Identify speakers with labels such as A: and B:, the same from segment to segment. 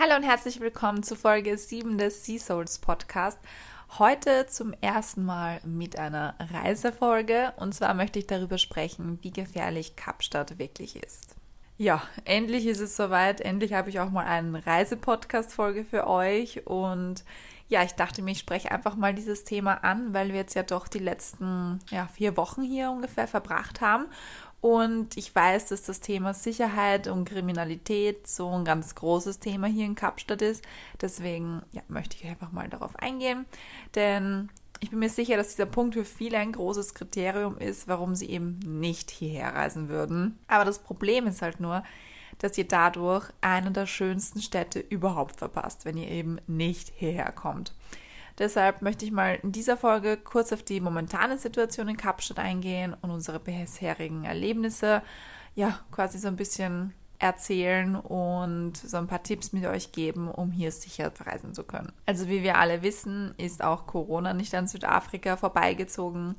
A: Hallo und herzlich willkommen zu Folge 7 des Sea Souls Podcast. Heute zum ersten Mal mit einer Reisefolge und zwar möchte ich darüber sprechen, wie gefährlich Kapstadt wirklich ist. Ja, endlich ist es soweit. Endlich habe ich auch mal eine Reisepodcast-Folge für euch und ja, ich dachte mir, ich spreche einfach mal dieses Thema an, weil wir jetzt ja doch die letzten ja, vier Wochen hier ungefähr verbracht haben und ich weiß, dass das Thema Sicherheit und Kriminalität so ein ganz großes Thema hier in Kapstadt ist. Deswegen ja, möchte ich einfach mal darauf eingehen. Denn ich bin mir sicher, dass dieser Punkt für viele ein großes Kriterium ist, warum sie eben nicht hierher reisen würden. Aber das Problem ist halt nur, dass ihr dadurch eine der schönsten Städte überhaupt verpasst, wenn ihr eben nicht hierher kommt. Deshalb möchte ich mal in dieser Folge kurz auf die momentane Situation in Kapstadt eingehen und unsere bisherigen Erlebnisse, ja, quasi so ein bisschen erzählen und so ein paar Tipps mit euch geben, um hier sicher reisen zu können. Also wie wir alle wissen, ist auch Corona nicht an Südafrika vorbeigezogen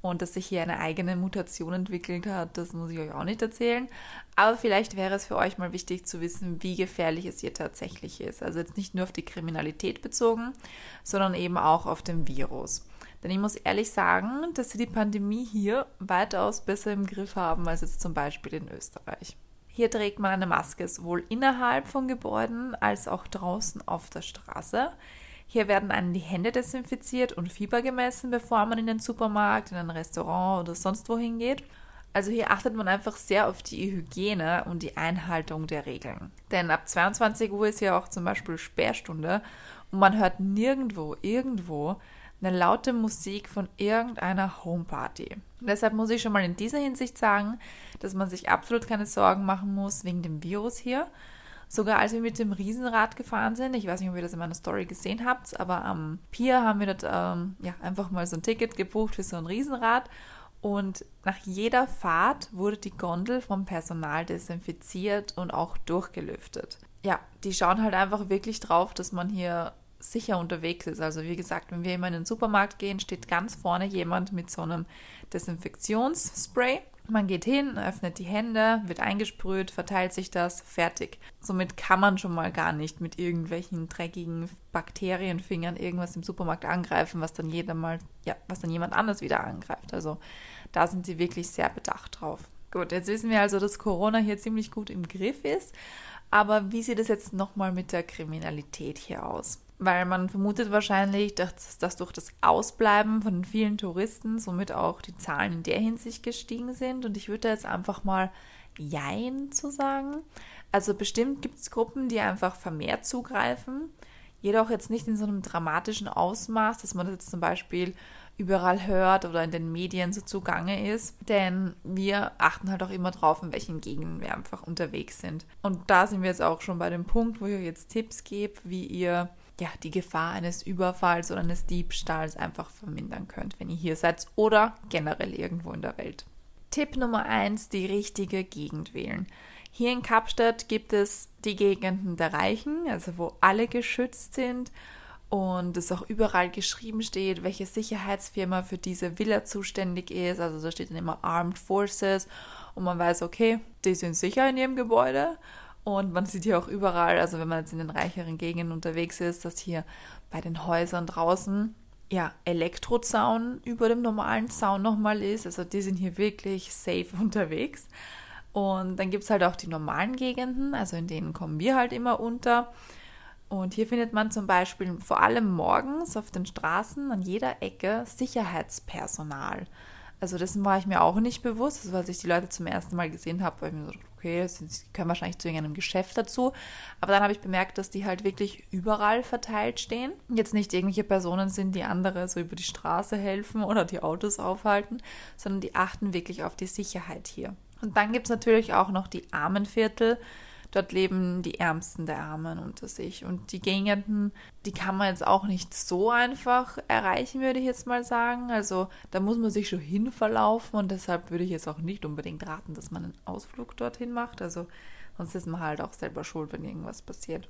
A: und dass sich hier eine eigene Mutation entwickelt hat, das muss ich euch auch nicht erzählen. Aber vielleicht wäre es für euch mal wichtig zu wissen, wie gefährlich es hier tatsächlich ist. Also jetzt nicht nur auf die Kriminalität bezogen, sondern eben auch auf den Virus. Denn ich muss ehrlich sagen, dass sie die Pandemie hier weitaus besser im Griff haben als jetzt zum Beispiel in Österreich. Hier trägt man eine Maske sowohl innerhalb von Gebäuden als auch draußen auf der Straße. Hier werden einem die Hände desinfiziert und Fieber gemessen, bevor man in den Supermarkt, in ein Restaurant oder sonst wohin geht. Also hier achtet man einfach sehr auf die Hygiene und die Einhaltung der Regeln. Denn ab 22 Uhr ist ja auch zum Beispiel Sperrstunde und man hört nirgendwo, irgendwo eine laute Musik von irgendeiner Homeparty. Deshalb muss ich schon mal in dieser Hinsicht sagen, dass man sich absolut keine Sorgen machen muss wegen dem Virus hier. Sogar als wir mit dem Riesenrad gefahren sind, ich weiß nicht, ob ihr das in meiner Story gesehen habt, aber am Pier haben wir dort ähm, ja, einfach mal so ein Ticket gebucht für so ein Riesenrad. Und nach jeder Fahrt wurde die Gondel vom Personal desinfiziert und auch durchgelüftet. Ja, die schauen halt einfach wirklich drauf, dass man hier sicher unterwegs ist. Also wie gesagt, wenn wir immer in den Supermarkt gehen, steht ganz vorne jemand mit so einem Desinfektionsspray man geht hin, öffnet die Hände, wird eingesprüht, verteilt sich das, fertig. Somit kann man schon mal gar nicht mit irgendwelchen dreckigen Bakterienfingern irgendwas im Supermarkt angreifen, was dann jeder mal, ja, was dann jemand anders wieder angreift. Also da sind sie wirklich sehr bedacht drauf. Gut, jetzt wissen wir also, dass Corona hier ziemlich gut im Griff ist. Aber wie sieht es jetzt nochmal mit der Kriminalität hier aus? Weil man vermutet wahrscheinlich, dass, dass durch das Ausbleiben von vielen Touristen somit auch die Zahlen in der Hinsicht gestiegen sind. Und ich würde jetzt einfach mal Jein zu sagen. Also bestimmt gibt es Gruppen, die einfach vermehrt zugreifen, jedoch jetzt nicht in so einem dramatischen Ausmaß, dass man das jetzt zum Beispiel überall hört oder in den Medien so zugange ist. Denn wir achten halt auch immer drauf, in welchen Gegenden wir einfach unterwegs sind. Und da sind wir jetzt auch schon bei dem Punkt, wo ich jetzt Tipps gebe, wie ihr ja, die Gefahr eines Überfalls oder eines Diebstahls einfach vermindern könnt, wenn ihr hier seid oder generell irgendwo in der Welt. Tipp Nummer eins: die richtige Gegend wählen. Hier in Kapstadt gibt es die Gegenden der Reichen, also wo alle geschützt sind und es auch überall geschrieben steht, welche Sicherheitsfirma für diese Villa zuständig ist. Also da steht dann immer Armed Forces und man weiß, okay, die sind sicher in ihrem Gebäude und man sieht hier auch überall, also wenn man jetzt in den reicheren Gegenden unterwegs ist, dass hier bei den Häusern draußen ja Elektrozaun über dem normalen Zaun nochmal ist. Also die sind hier wirklich safe unterwegs. Und dann gibt es halt auch die normalen Gegenden, also in denen kommen wir halt immer unter. Und hier findet man zum Beispiel vor allem morgens auf den Straßen an jeder Ecke Sicherheitspersonal. Also dessen war ich mir auch nicht bewusst. Also als ich die Leute zum ersten Mal gesehen habe, war ich mir so, okay, sie können wahrscheinlich zu irgendeinem Geschäft dazu. Aber dann habe ich bemerkt, dass die halt wirklich überall verteilt stehen. Jetzt nicht irgendwelche Personen sind, die andere so über die Straße helfen oder die Autos aufhalten, sondern die achten wirklich auf die Sicherheit hier. Und dann gibt es natürlich auch noch die Armenviertel, Dort leben die Ärmsten der Armen unter sich. Und die Gegenden, die kann man jetzt auch nicht so einfach erreichen, würde ich jetzt mal sagen. Also da muss man sich schon hin verlaufen und deshalb würde ich jetzt auch nicht unbedingt raten, dass man einen Ausflug dorthin macht. Also sonst ist man halt auch selber schuld, wenn irgendwas passiert.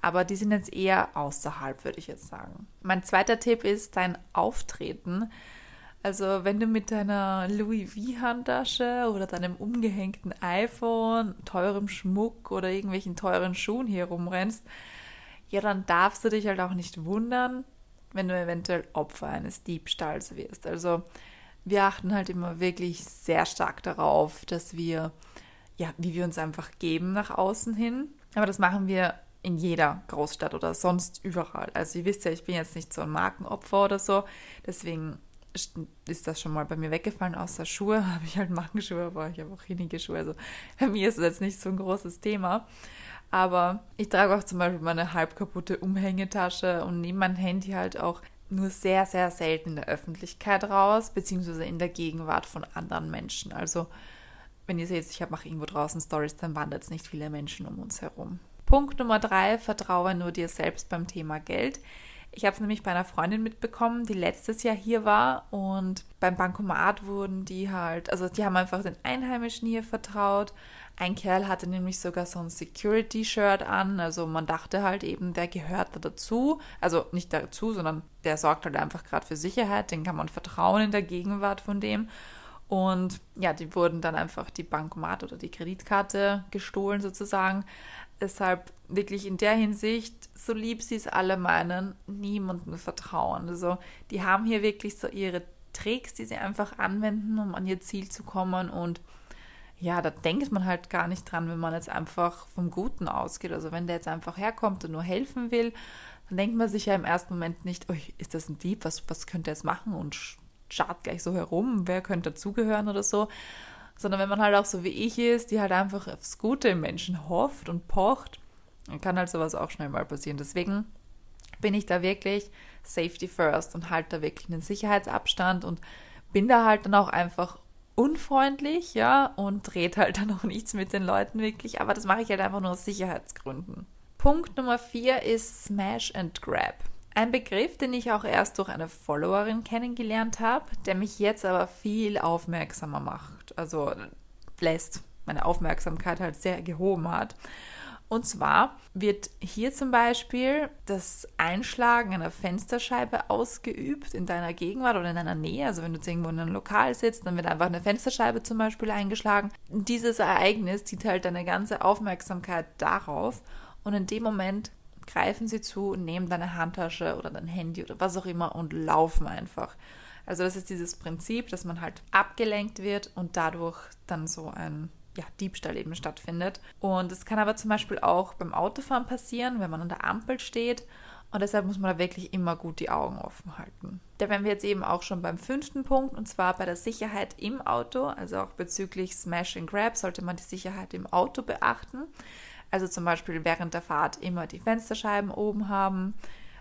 A: Aber die sind jetzt eher außerhalb, würde ich jetzt sagen. Mein zweiter Tipp ist dein Auftreten Also wenn du mit deiner Louis V-Handtasche oder deinem umgehängten iPhone, teurem Schmuck oder irgendwelchen teuren Schuhen hier rumrennst, ja, dann darfst du dich halt auch nicht wundern, wenn du eventuell Opfer eines Diebstahls wirst. Also wir achten halt immer wirklich sehr stark darauf, dass wir, ja, wie wir uns einfach geben nach außen hin. Aber das machen wir in jeder Großstadt oder sonst überall. Also ihr wisst ja, ich bin jetzt nicht so ein Markenopfer oder so, deswegen ist das schon mal bei mir weggefallen. Außer Schuhe habe ich halt Markenschuhe, aber ich habe auch hinnige Schuhe. Also bei mir ist das jetzt nicht so ein großes Thema. Aber ich trage auch zum Beispiel meine halb kaputte Umhängetasche und nehme mein Handy halt auch nur sehr, sehr selten in der Öffentlichkeit raus, beziehungsweise in der Gegenwart von anderen Menschen. Also, wenn ihr seht, ich mache irgendwo draußen Stories, dann wandert es nicht viele Menschen um uns herum. Punkt Nummer drei, vertraue nur dir selbst beim Thema Geld. Ich habe es nämlich bei einer Freundin mitbekommen, die letztes Jahr hier war und beim Bankomat wurden die halt, also die haben einfach den Einheimischen hier vertraut. Ein Kerl hatte nämlich sogar so ein Security-Shirt an, also man dachte halt eben, der gehört da dazu, also nicht dazu, sondern der sorgt halt einfach gerade für Sicherheit, den kann man vertrauen in der Gegenwart von dem. Und ja, die wurden dann einfach die Bankomat oder die Kreditkarte gestohlen sozusagen. Deshalb wirklich in der Hinsicht, so lieb sie es alle meinen, niemandem vertrauen. Also die haben hier wirklich so ihre Tricks, die sie einfach anwenden, um an ihr Ziel zu kommen. Und ja, da denkt man halt gar nicht dran, wenn man jetzt einfach vom Guten ausgeht. Also wenn der jetzt einfach herkommt und nur helfen will, dann denkt man sich ja im ersten Moment nicht, oh, ist das ein Dieb, was, was könnte er jetzt machen und schart gleich so herum, wer könnte dazugehören oder so. Sondern wenn man halt auch so wie ich ist, die halt einfach aufs Gute im Menschen hofft und pocht, dann kann halt sowas auch schnell mal passieren. Deswegen bin ich da wirklich Safety First und halte da wirklich einen Sicherheitsabstand und bin da halt dann auch einfach unfreundlich, ja, und dreht halt dann auch nichts mit den Leuten wirklich. Aber das mache ich halt einfach nur aus Sicherheitsgründen. Punkt Nummer vier ist Smash and Grab. Ein Begriff, den ich auch erst durch eine Followerin kennengelernt habe, der mich jetzt aber viel aufmerksamer macht. Also lässt meine Aufmerksamkeit halt sehr gehoben hat. Und zwar wird hier zum Beispiel das Einschlagen einer Fensterscheibe ausgeübt in deiner Gegenwart oder in deiner Nähe. Also wenn du jetzt irgendwo in einem Lokal sitzt, dann wird einfach eine Fensterscheibe zum Beispiel eingeschlagen. Dieses Ereignis zieht halt deine ganze Aufmerksamkeit darauf. Und in dem Moment greifen sie zu, nehmen deine Handtasche oder dein Handy oder was auch immer und laufen einfach. Also das ist dieses Prinzip, dass man halt abgelenkt wird und dadurch dann so ein ja, Diebstahl eben stattfindet. Und es kann aber zum Beispiel auch beim Autofahren passieren, wenn man an der Ampel steht. Und deshalb muss man da wirklich immer gut die Augen offen halten. Da wären wir jetzt eben auch schon beim fünften Punkt, und zwar bei der Sicherheit im Auto. Also auch bezüglich Smash and Grab sollte man die Sicherheit im Auto beachten. Also zum Beispiel während der Fahrt immer die Fensterscheiben oben haben,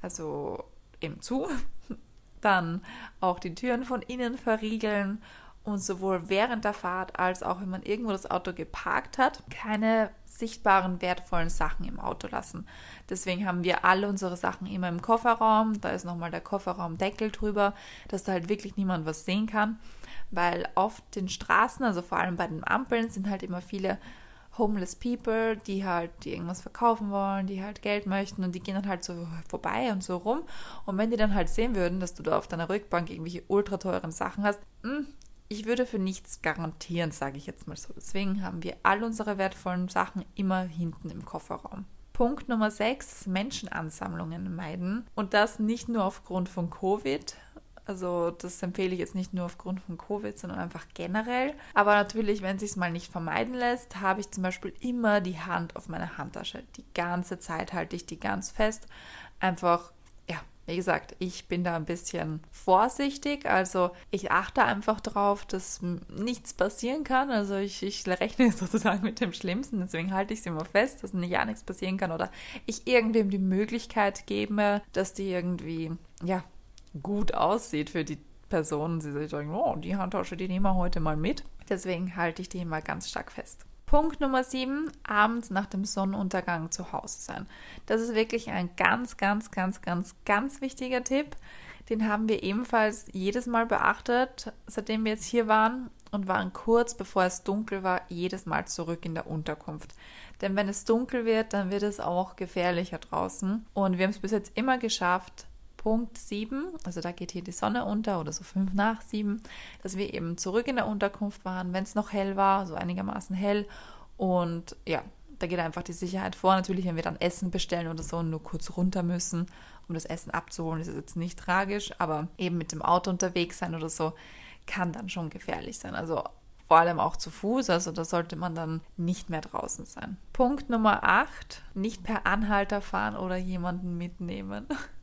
A: also eben zu. Dann auch die Türen von innen verriegeln und sowohl während der Fahrt als auch wenn man irgendwo das Auto geparkt hat, keine sichtbaren wertvollen Sachen im Auto lassen. Deswegen haben wir alle unsere Sachen immer im Kofferraum. Da ist nochmal der Kofferraumdeckel drüber, dass da halt wirklich niemand was sehen kann. Weil auf den Straßen, also vor allem bei den Ampeln, sind halt immer viele homeless people, die halt die irgendwas verkaufen wollen, die halt Geld möchten und die gehen dann halt so vorbei und so rum. Und wenn die dann halt sehen würden, dass du da auf deiner Rückbank irgendwelche ultra teuren Sachen hast, mh, hm, ich würde für nichts garantieren, sage ich jetzt mal so. Deswegen haben wir all unsere wertvollen Sachen immer hinten im Kofferraum. Punkt Nummer 6, Menschenansammlungen meiden. Und das nicht nur aufgrund von Covid, also das empfehle ich jetzt nicht nur aufgrund von Covid, sondern einfach generell. Aber natürlich, wenn es sich mal nicht vermeiden lässt, habe ich zum Beispiel immer die Hand auf meiner Handtasche. Die ganze Zeit halte ich die ganz fest. Einfach, ja, wie gesagt, ich bin da ein bisschen vorsichtig. Also ich achte einfach drauf, dass nichts passieren kann. Also ich, ich rechne sozusagen mit dem Schlimmsten. Deswegen halte ich es immer fest, dass ja nichts passieren kann. Oder ich irgendwem die Möglichkeit gebe, dass die irgendwie, ja, gut aussieht für die Personen. Sie sagen, oh, die Handtasche, die nehmen wir heute mal mit. Deswegen halte ich die immer ganz stark fest. Punkt Nummer 7, abends nach dem Sonnenuntergang zu Hause sein. Das ist wirklich ein ganz, ganz, ganz, ganz, ganz wichtiger Tipp. Den haben wir ebenfalls jedes Mal beachtet, seitdem wir jetzt hier waren und waren kurz bevor es dunkel war, jedes Mal zurück in der Unterkunft. Denn wenn es dunkel wird, dann wird es auch gefährlicher draußen. Und wir haben es bis jetzt immer geschafft, Punkt 7, also da geht hier die Sonne unter oder so fünf nach sieben, dass wir eben zurück in der Unterkunft waren, wenn es noch hell war, so einigermaßen hell. Und ja, da geht einfach die Sicherheit vor. Natürlich, wenn wir dann Essen bestellen oder so und nur kurz runter müssen, um das Essen abzuholen, ist es jetzt nicht tragisch, aber eben mit dem Auto unterwegs sein oder so kann dann schon gefährlich sein. Also vor allem auch zu Fuß, also da sollte man dann nicht mehr draußen sein. Punkt Nummer 8, nicht per Anhalter fahren oder jemanden mitnehmen.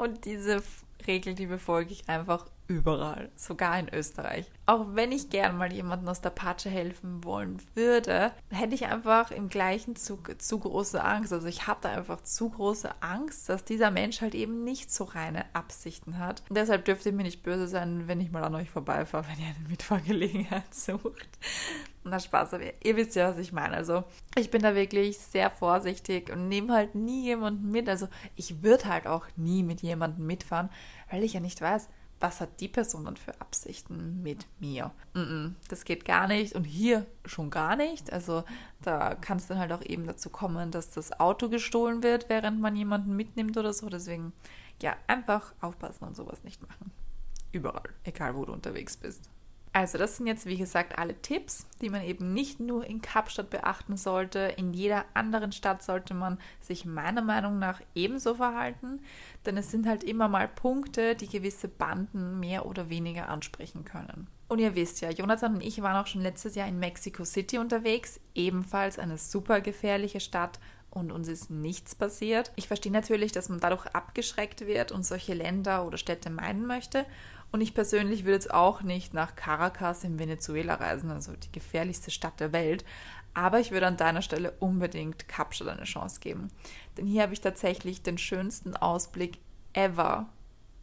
A: Und diese Regel, die befolge ich einfach überall, sogar in Österreich. Auch wenn ich gern mal jemanden aus der Patsche helfen wollen würde, hätte ich einfach im gleichen Zug zu große Angst. Also ich habe da einfach zu große Angst, dass dieser Mensch halt eben nicht so reine Absichten hat. Und deshalb dürft ihr mir nicht böse sein, wenn ich mal an euch vorbeifahre, wenn ihr eine Mitfahrgelegenheit sucht. Na Spaß, aber ihr wisst ja, was ich meine. Also ich bin da wirklich sehr vorsichtig und nehme halt nie jemanden mit. Also ich würde halt auch nie mit jemandem mitfahren, weil ich ja nicht weiß, was hat die Person dann für Absichten mit mir? das geht gar nicht und hier schon gar nicht. Also da kann es dann halt auch eben dazu kommen, dass das Auto gestohlen wird, während man jemanden mitnimmt oder so. Deswegen, ja, einfach aufpassen und sowas nicht machen. Überall, egal wo du unterwegs bist. Also das sind jetzt, wie gesagt, alle Tipps, die man eben nicht nur in Kapstadt beachten sollte. In jeder anderen Stadt sollte man sich meiner Meinung nach ebenso verhalten, denn es sind halt immer mal Punkte, die gewisse Banden mehr oder weniger ansprechen können. Und ihr wisst ja, Jonathan und ich waren auch schon letztes Jahr in Mexico City unterwegs, ebenfalls eine super gefährliche Stadt und uns ist nichts passiert. Ich verstehe natürlich, dass man dadurch abgeschreckt wird und solche Länder oder Städte meiden möchte. Und ich persönlich würde jetzt auch nicht nach Caracas in Venezuela reisen, also die gefährlichste Stadt der Welt. Aber ich würde an deiner Stelle unbedingt Kapstadt eine Chance geben. Denn hier habe ich tatsächlich den schönsten Ausblick ever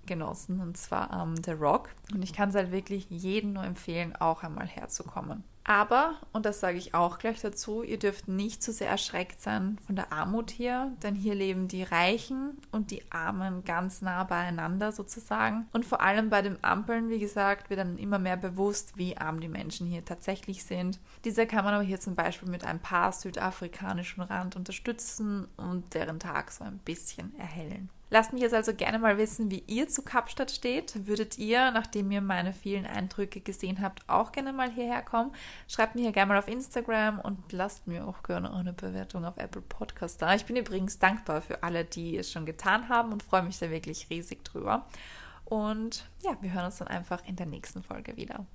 A: genossen, und zwar am ähm, The Rock. Und ich kann es halt wirklich jedem nur empfehlen, auch einmal herzukommen. Aber, und das sage ich auch gleich dazu, ihr dürft nicht zu sehr erschreckt sein von der Armut hier, denn hier leben die Reichen und die Armen ganz nah beieinander sozusagen. Und vor allem bei den Ampeln, wie gesagt, wird dann immer mehr bewusst, wie arm die Menschen hier tatsächlich sind. Diese kann man aber hier zum Beispiel mit ein paar südafrikanischen Rand unterstützen und deren Tag so ein bisschen erhellen. Lasst mich jetzt also gerne mal wissen, wie ihr zu Kapstadt steht. Würdet ihr, nachdem ihr meine vielen Eindrücke gesehen habt, auch gerne mal hierher kommen? Schreibt mir hier gerne mal auf Instagram und lasst mir auch gerne eine Bewertung auf Apple Podcast da. Ich bin übrigens dankbar für alle, die es schon getan haben und freue mich da wirklich riesig drüber. Und ja, wir hören uns dann einfach in der nächsten Folge wieder.